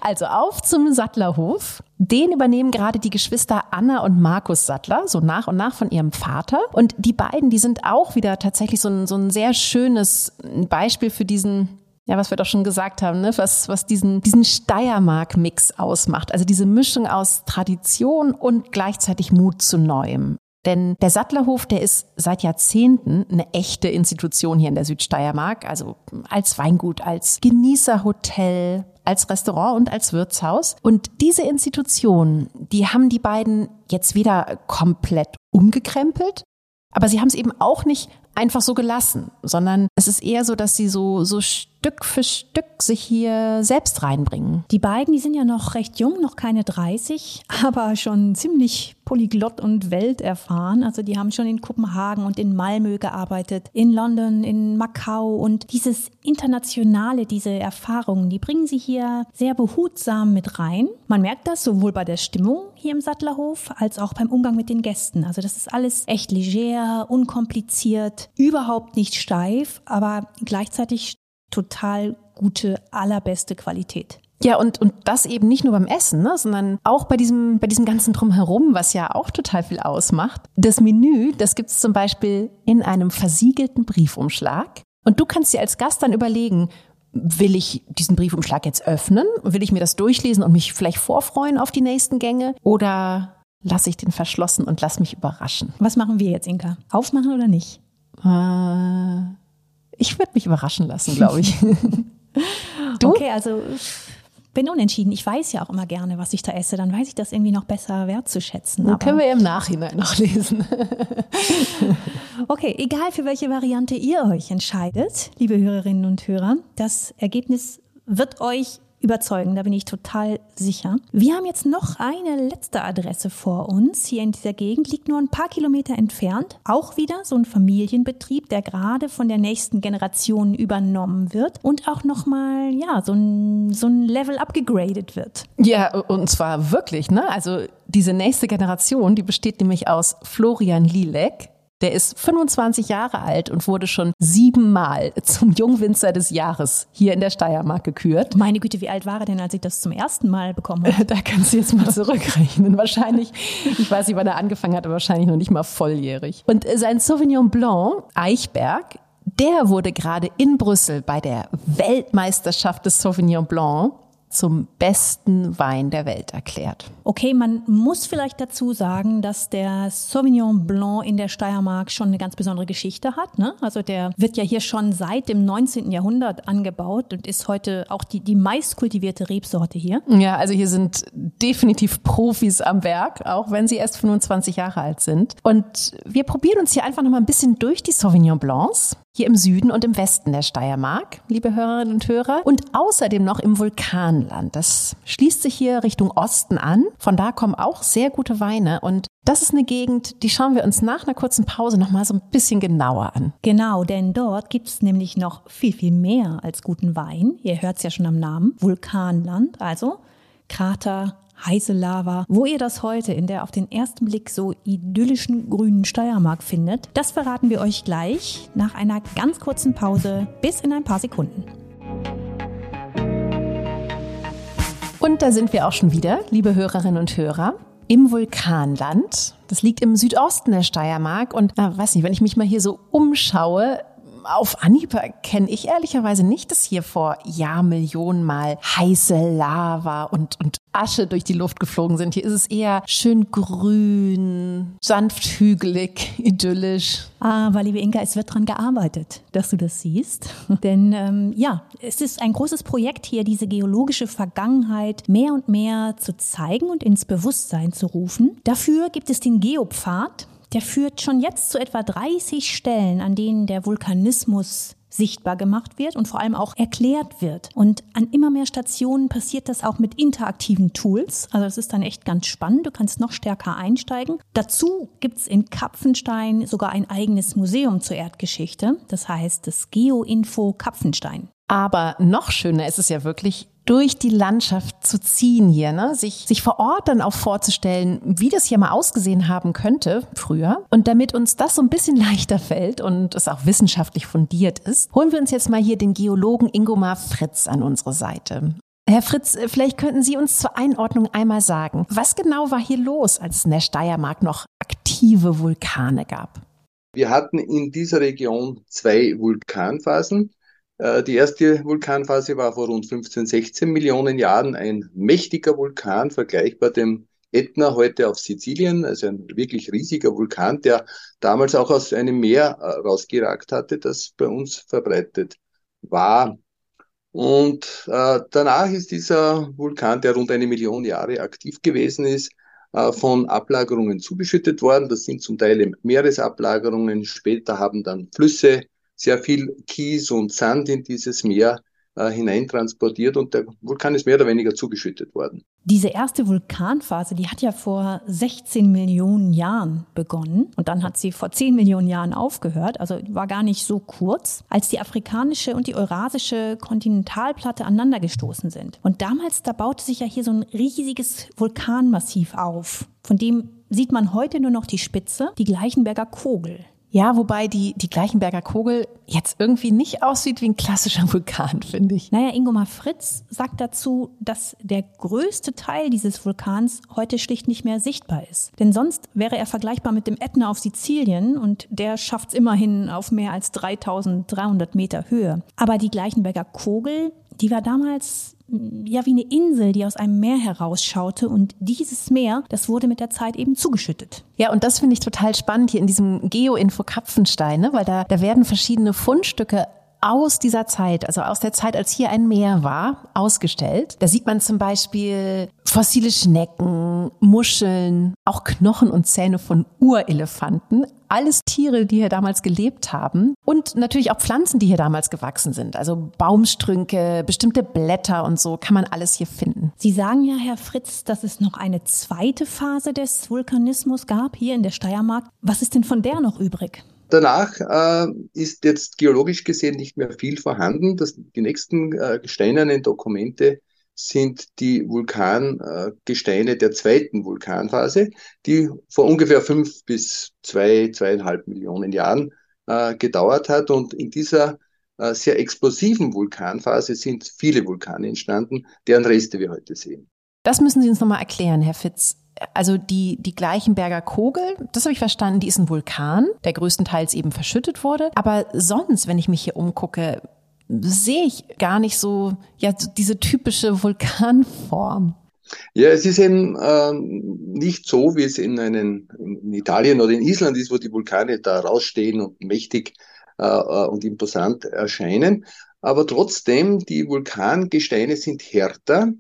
A: Also auf zum Sattlerhof. Den übernehmen gerade die Geschwister Anna und Markus Sattler, so nach und nach von ihrem Vater. Und die beiden, die sind auch wieder tatsächlich so ein, so ein sehr schönes Beispiel für diesen ja, was wir doch schon gesagt haben, ne? was, was diesen, diesen Steiermark-Mix ausmacht. Also diese Mischung aus Tradition und gleichzeitig Mut zu Neuem. Denn der Sattlerhof, der ist seit Jahrzehnten eine echte Institution hier in der Südsteiermark, also als Weingut, als Genießerhotel, als Restaurant und als Wirtshaus. Und diese Institutionen, die haben die beiden jetzt wieder komplett umgekrempelt, aber sie haben es eben auch nicht einfach so gelassen, sondern es ist eher so, dass sie so, so Stück für Stück sich hier selbst reinbringen.
B: Die beiden, die sind ja noch recht jung, noch keine 30, aber schon ziemlich polyglott und welterfahren. Also die haben schon in Kopenhagen und in Malmö gearbeitet, in London, in Macau und dieses internationale, diese Erfahrungen, die bringen sie hier sehr behutsam mit rein. Man merkt das sowohl bei der Stimmung hier im Sattlerhof als auch beim Umgang mit den Gästen. Also das ist alles echt leger, unkompliziert, überhaupt nicht steif, aber gleichzeitig total gute, allerbeste Qualität.
A: Ja, und, und das eben nicht nur beim Essen, ne, sondern auch bei diesem, bei diesem ganzen Drumherum, was ja auch total viel ausmacht. Das Menü, das gibt's zum Beispiel in einem versiegelten Briefumschlag. Und du kannst dir als Gast dann überlegen, will ich diesen Briefumschlag jetzt öffnen? Will ich mir das durchlesen und mich vielleicht vorfreuen auf die nächsten Gänge? Oder lasse ich den verschlossen und lass mich überraschen?
B: Was machen wir jetzt, Inka? Aufmachen oder nicht?
A: Äh, ich würde mich überraschen lassen, glaube ich.
B: du? Okay, also bin unentschieden. Ich weiß ja auch immer gerne, was ich da esse. Dann weiß ich das irgendwie noch besser wertzuschätzen.
A: Dann können wir im Nachhinein noch lesen.
B: okay, egal für welche Variante ihr euch entscheidet, liebe Hörerinnen und Hörer, das Ergebnis wird euch überzeugen, da bin ich total sicher. Wir haben jetzt noch eine letzte Adresse vor uns. Hier in dieser Gegend liegt nur ein paar Kilometer entfernt. Auch wieder so ein Familienbetrieb, der gerade von der nächsten Generation übernommen wird und auch nochmal, ja, so ein, so ein Level abgegradet wird.
A: Ja, und zwar wirklich, ne? Also diese nächste Generation, die besteht nämlich aus Florian Lilek, der ist 25 Jahre alt und wurde schon siebenmal zum Jungwinzer des Jahres hier in der Steiermark gekürt.
B: Meine Güte, wie alt war er denn, als ich das zum ersten Mal bekommen habe?
A: Da kannst du jetzt mal zurückrechnen. wahrscheinlich, ich weiß nicht, wann er angefangen hat, aber wahrscheinlich noch nicht mal volljährig. Und sein Sauvignon Blanc, Eichberg, der wurde gerade in Brüssel bei der Weltmeisterschaft des Sauvignon Blanc zum besten Wein der Welt erklärt.
B: Okay, man muss vielleicht dazu sagen, dass der Sauvignon Blanc in der Steiermark schon eine ganz besondere Geschichte hat. Ne? Also der wird ja hier schon seit dem 19. Jahrhundert angebaut und ist heute auch die, die meistkultivierte Rebsorte hier.
A: Ja, also hier sind definitiv Profis am Werk, auch wenn sie erst 25 Jahre alt sind. Und wir probieren uns hier einfach noch mal ein bisschen durch die Sauvignon Blancs hier im Süden und im Westen der Steiermark, liebe Hörerinnen und Hörer, und außerdem noch im Vulkanland. Das schließt sich hier Richtung Osten an. Von da kommen auch sehr gute Weine und das ist eine Gegend, die schauen wir uns nach einer kurzen Pause noch mal so ein bisschen genauer an.
B: Genau, denn dort gibt es nämlich noch viel, viel mehr als guten Wein. Ihr hört es ja schon am Namen. Vulkanland, also Krater, heiße Lava. Wo ihr das heute in der auf den ersten Blick so idyllischen grünen Steiermark findet, das verraten wir euch gleich nach einer ganz kurzen Pause bis in ein paar Sekunden.
A: Und da sind wir auch schon wieder, liebe Hörerinnen und Hörer im Vulkanland. Das liegt im Südosten der Steiermark. Und na, weiß nicht, wenn ich mich mal hier so umschaue, auf Anhieb kenne ich ehrlicherweise nicht, dass hier vor Jahrmillionen mal heiße Lava und, und Asche durch die Luft geflogen sind. Hier ist es eher schön grün, sanft hügelig, idyllisch.
B: Aber liebe Inga, es wird dran gearbeitet, dass du das siehst. Denn ähm, ja, es ist ein großes Projekt hier, diese geologische Vergangenheit mehr und mehr zu zeigen und ins Bewusstsein zu rufen. Dafür gibt es den Geopfad der führt schon jetzt zu etwa 30 Stellen, an denen der Vulkanismus sichtbar gemacht wird und vor allem auch erklärt wird. Und an immer mehr Stationen passiert das auch mit interaktiven Tools. Also es ist dann echt ganz spannend. Du kannst noch stärker einsteigen. Dazu gibt's in Kapfenstein sogar ein eigenes Museum zur Erdgeschichte. Das heißt das Geoinfo Kapfenstein.
A: Aber noch schöner ist es ja wirklich, durch die Landschaft zu ziehen hier, ne? sich, sich vor Ort dann auch vorzustellen, wie das hier mal ausgesehen haben könnte früher. Und damit uns das so ein bisschen leichter fällt und es auch wissenschaftlich fundiert ist, holen wir uns jetzt mal hier den Geologen Ingomar Fritz an unsere Seite. Herr Fritz, vielleicht könnten Sie uns zur Einordnung einmal sagen, was genau war hier los, als es in der Steiermark noch aktive Vulkane gab?
E: Wir hatten in dieser Region zwei Vulkanphasen. Äh, die erste Vulkanphase war vor rund 15, 16 Millionen Jahren ein mächtiger Vulkan, vergleichbar dem Ätna heute auf Sizilien, also ein wirklich riesiger Vulkan, der damals auch aus einem Meer äh, rausgeragt hatte, das bei uns verbreitet war. Und äh, danach ist dieser Vulkan, der rund eine Million Jahre aktiv gewesen ist, äh, von Ablagerungen zugeschüttet worden. Das sind zum Teil Meeresablagerungen. Später haben dann Flüsse sehr viel Kies und Sand in dieses Meer äh, hineintransportiert und der Vulkan ist mehr oder weniger zugeschüttet worden.
B: Diese erste Vulkanphase, die hat ja vor 16 Millionen Jahren begonnen und dann hat sie vor 10 Millionen Jahren aufgehört, also war gar nicht so kurz, als die afrikanische und die eurasische Kontinentalplatte aneinandergestoßen sind. Und damals, da baute sich ja hier so ein riesiges Vulkanmassiv auf, von dem sieht man heute nur noch die Spitze, die Gleichenberger Kogel.
A: Ja, wobei die, die Gleichenberger Kogel jetzt irgendwie nicht aussieht wie ein klassischer Vulkan, finde ich.
B: Naja, Ingomar Fritz sagt dazu, dass der größte Teil dieses Vulkans heute schlicht nicht mehr sichtbar ist. Denn sonst wäre er vergleichbar mit dem Ätna auf Sizilien und der schafft es immerhin auf mehr als 3300 Meter Höhe. Aber die Gleichenberger Kogel, die war damals ja wie eine Insel, die aus einem Meer herausschaute und dieses Meer, das wurde mit der Zeit eben zugeschüttet.
A: Ja, und das finde ich total spannend hier in diesem Geo-Info Kapfenstein, ne? weil da, da werden verschiedene Fundstücke aus dieser Zeit, also aus der Zeit, als hier ein Meer war, ausgestellt. Da sieht man zum Beispiel fossile Schnecken, Muscheln, auch Knochen und Zähne von Urelefanten. Alles Tiere, die hier damals gelebt haben. Und natürlich auch Pflanzen, die hier damals gewachsen sind. Also Baumstrünke, bestimmte Blätter und so kann man alles hier finden.
B: Sie sagen ja, Herr Fritz, dass es noch eine zweite Phase des Vulkanismus gab hier in der Steiermark. Was ist denn von der noch übrig?
E: Danach äh, ist jetzt geologisch gesehen nicht mehr viel vorhanden. Das, die nächsten äh, steinernen Dokumente sind die Vulkangesteine der zweiten Vulkanphase, die vor ungefähr fünf bis zwei, zweieinhalb Millionen Jahren äh, gedauert hat. Und in dieser äh, sehr explosiven Vulkanphase sind viele Vulkane entstanden, deren Reste wir heute sehen.
A: Das müssen Sie uns nochmal erklären, Herr Fitz. Also die, die Gleichenberger Kogel, das habe ich verstanden, die ist ein Vulkan, der größtenteils eben verschüttet wurde. Aber sonst, wenn ich mich hier umgucke, sehe ich gar nicht so, ja, diese typische Vulkanform.
E: Ja, es ist eben ähm, nicht so, wie es in, einen, in Italien oder in Island ist, wo die Vulkane da rausstehen und mächtig äh, äh und imposant erscheinen. Aber trotzdem, die Vulkangesteine sind härter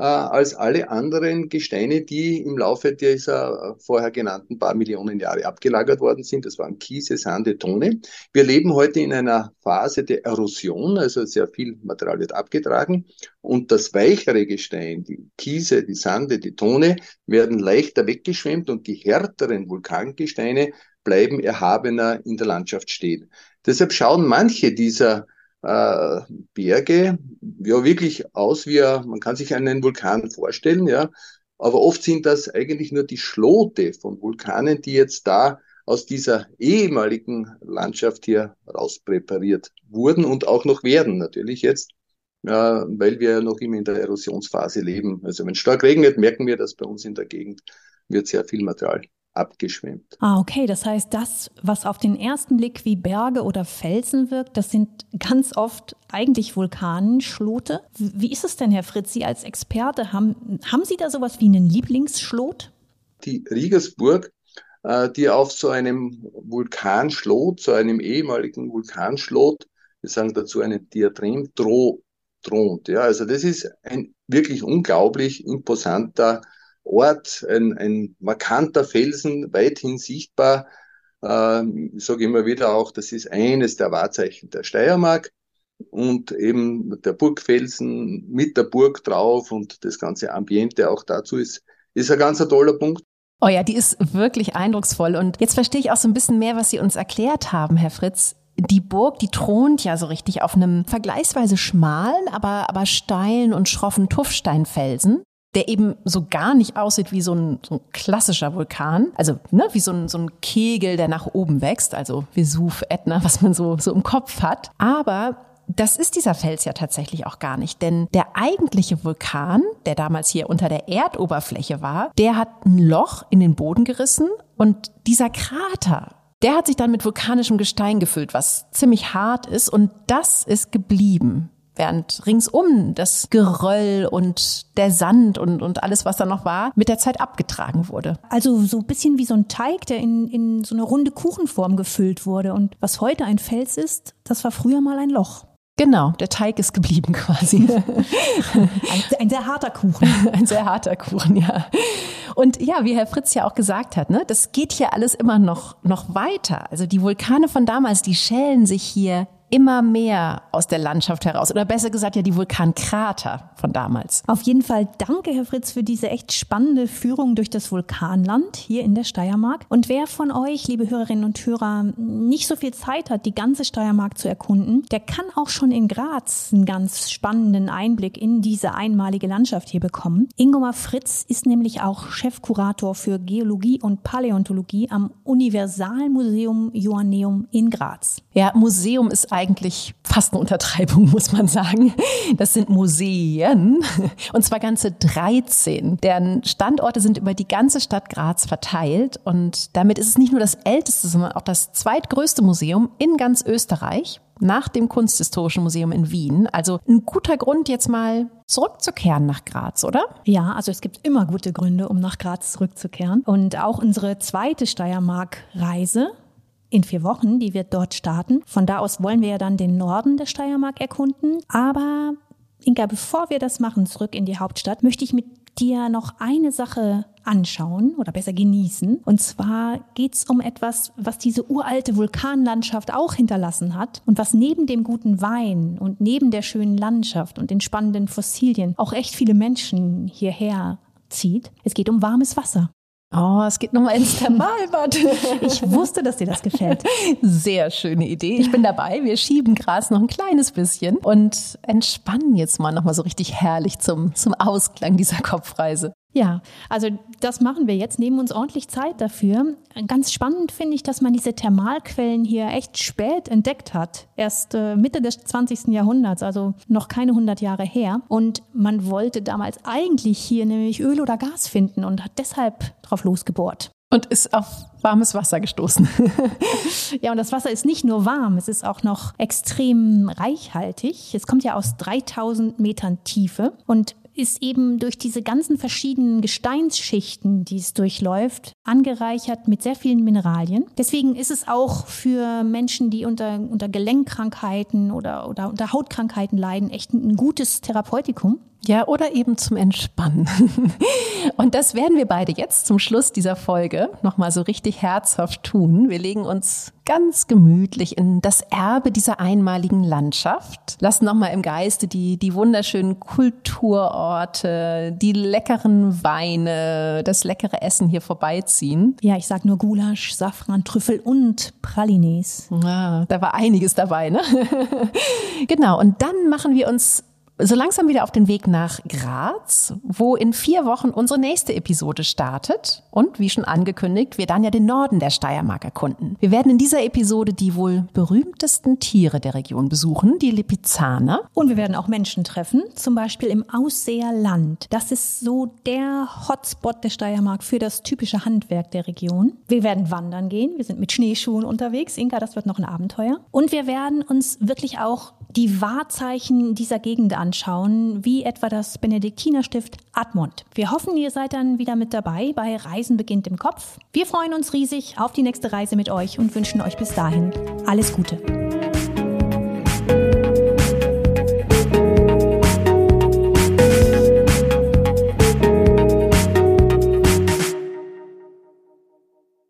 E: äh, als alle anderen Gesteine, die im Laufe dieser äh, vorher genannten paar Millionen Jahre abgelagert worden sind. Das waren Kiese, Sande, Tone. Wir leben heute in einer Phase der Erosion, also sehr viel Material wird abgetragen und das weichere Gestein, die Kiese, die Sande, die Tone, werden leichter weggeschwemmt und die härteren Vulkangesteine bleiben erhabener in der Landschaft stehen. Deshalb schauen manche dieser äh, Berge ja wirklich aus wie, man kann sich einen Vulkan vorstellen, ja. Aber oft sind das eigentlich nur die Schlote von Vulkanen, die jetzt da aus dieser ehemaligen Landschaft hier rauspräpariert wurden und auch noch werden natürlich jetzt, äh, weil wir ja noch immer in der Erosionsphase leben. Also wenn es stark regnet, merken wir, dass bei uns in der Gegend wird sehr viel Material abgeschwemmt.
B: Ah, okay. Das heißt, das, was auf den ersten Blick wie Berge oder Felsen wirkt, das sind ganz oft eigentlich Vulkanschlote. Wie ist es denn, Herr Fritz, Sie als Experte, haben, haben Sie da sowas wie einen Lieblingsschlot?
E: Die Riegersburg, äh, die auf so einem Vulkanschlot, so einem ehemaligen Vulkanschlot, wir sagen dazu einen Diadrem, thront. Ja, also das ist ein wirklich unglaublich imposanter Ort, ein, ein markanter Felsen, weithin sichtbar. Äh, ich sage immer wieder auch, das ist eines der Wahrzeichen der Steiermark und eben der Burgfelsen mit der Burg drauf und das ganze Ambiente auch dazu ist, ist ein ganz toller Punkt.
A: Oh ja, die ist wirklich eindrucksvoll. Und jetzt verstehe ich auch so ein bisschen mehr, was Sie uns erklärt haben, Herr Fritz. Die Burg, die thront ja so richtig auf einem vergleichsweise schmalen, aber, aber steilen und schroffen Tuffsteinfelsen der eben so gar nicht aussieht wie so ein, so ein klassischer Vulkan, also ne, wie so ein, so ein Kegel, der nach oben wächst, also Vesuv, Ätna, was man so, so im Kopf hat. Aber das ist dieser Fels ja tatsächlich auch gar nicht, denn der eigentliche Vulkan, der damals hier unter der Erdoberfläche war, der hat ein Loch in den Boden gerissen. Und dieser Krater, der hat sich dann mit vulkanischem Gestein gefüllt, was ziemlich hart ist. Und das ist geblieben während ringsum das Geröll und der Sand und, und alles, was da noch war, mit der Zeit abgetragen wurde.
B: Also so ein bisschen wie so ein Teig, der in, in so eine runde Kuchenform gefüllt wurde. Und was heute ein Fels ist, das war früher mal ein Loch.
A: Genau, der Teig ist geblieben quasi.
B: ein, ein, sehr harter Kuchen.
A: Ein sehr harter Kuchen, ja. Und ja, wie Herr Fritz ja auch gesagt hat, ne, das geht hier alles immer noch, noch weiter. Also die Vulkane von damals, die schälen sich hier immer mehr aus der Landschaft heraus. Oder besser gesagt ja die Vulkankrater von damals.
B: Auf jeden Fall danke, Herr Fritz, für diese echt spannende Führung durch das Vulkanland hier in der Steiermark. Und wer von euch, liebe Hörerinnen und Hörer, nicht so viel Zeit hat, die ganze Steiermark zu erkunden, der kann auch schon in Graz einen ganz spannenden Einblick in diese einmalige Landschaft hier bekommen. Ingomar Fritz ist nämlich auch Chefkurator für Geologie und Paläontologie am Universalmuseum Joanneum in Graz.
A: Ja, Museum ist eigentlich fast eine Untertreibung, muss man sagen. Das sind Museen, und zwar ganze 13. Deren Standorte sind über die ganze Stadt Graz verteilt. Und damit ist es nicht nur das älteste, sondern auch das zweitgrößte Museum in ganz Österreich nach dem Kunsthistorischen Museum in Wien. Also ein guter Grund, jetzt mal zurückzukehren nach Graz, oder?
B: Ja, also es gibt immer gute Gründe, um nach Graz zurückzukehren. Und auch unsere zweite Steiermark-Reise in vier Wochen, die wir dort starten. Von da aus wollen wir ja dann den Norden der Steiermark erkunden. Aber Inka, bevor wir das machen, zurück in die Hauptstadt, möchte ich mit dir noch eine Sache anschauen oder besser genießen. Und zwar geht es um etwas, was diese uralte Vulkanlandschaft auch hinterlassen hat und was neben dem guten Wein und neben der schönen Landschaft und den spannenden Fossilien auch echt viele Menschen hierher zieht. Es geht um warmes Wasser.
A: Oh, es geht nochmal ins Thermalbad.
B: Ich wusste, dass dir das gefällt.
A: Sehr schöne Idee. Ich bin dabei. Wir schieben Gras noch ein kleines bisschen und entspannen jetzt mal nochmal so richtig herrlich zum, zum Ausklang dieser Kopfreise.
B: Ja, also das machen wir jetzt, nehmen uns ordentlich Zeit dafür. Ganz spannend finde ich, dass man diese Thermalquellen hier echt spät entdeckt hat. Erst äh, Mitte des 20. Jahrhunderts, also noch keine 100 Jahre her. Und man wollte damals eigentlich hier nämlich Öl oder Gas finden und hat deshalb drauf losgebohrt.
A: Und ist auf warmes Wasser gestoßen.
B: ja, und das Wasser ist nicht nur warm, es ist auch noch extrem reichhaltig. Es kommt ja aus 3000 Metern Tiefe und ist eben durch diese ganzen verschiedenen Gesteinsschichten, die es durchläuft, angereichert mit sehr vielen Mineralien. Deswegen ist es auch für Menschen, die unter, unter Gelenkkrankheiten oder, oder unter Hautkrankheiten leiden, echt ein gutes Therapeutikum.
A: Ja, oder eben zum Entspannen. Und das werden wir beide jetzt zum Schluss dieser Folge nochmal so richtig herzhaft tun. Wir legen uns ganz gemütlich in das Erbe dieser einmaligen Landschaft, lassen nochmal im Geiste die, die wunderschönen Kulturorte, die leckeren Weine, das leckere Essen hier vorbeiziehen.
B: Ja, ich sag nur Gulasch, Safran, Trüffel und Pralines.
A: Ah, da war einiges dabei, ne? genau. Und dann machen wir uns so langsam wieder auf den Weg nach Graz, wo in vier Wochen unsere nächste Episode startet. Und wie schon angekündigt, wir dann ja den Norden der Steiermark erkunden. Wir werden in dieser Episode die wohl berühmtesten Tiere der Region besuchen, die Lipizzaner.
B: Und wir werden auch Menschen treffen, zum Beispiel im Ausseerland. Das ist so der Hotspot der Steiermark für das typische Handwerk der Region. Wir werden wandern gehen. Wir sind mit Schneeschuhen unterwegs. Inka, das wird noch ein Abenteuer. Und wir werden uns wirklich auch die Wahrzeichen dieser Gegend anschauen, wie etwa das Benediktinerstift Admont. Wir hoffen, ihr seid dann wieder mit dabei bei Reisen beginnt im Kopf. Wir freuen uns riesig auf die nächste Reise mit euch und wünschen euch bis dahin alles Gute.